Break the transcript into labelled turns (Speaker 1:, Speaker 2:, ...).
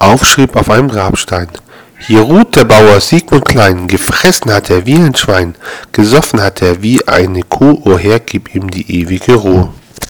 Speaker 1: aufschrieb auf einem Grabstein. Hier ruht der Bauer Sigmund Klein, gefressen hat er wie ein Schwein, gesoffen hat er wie eine Kuh, o Herr, gib ihm die ewige Ruhe.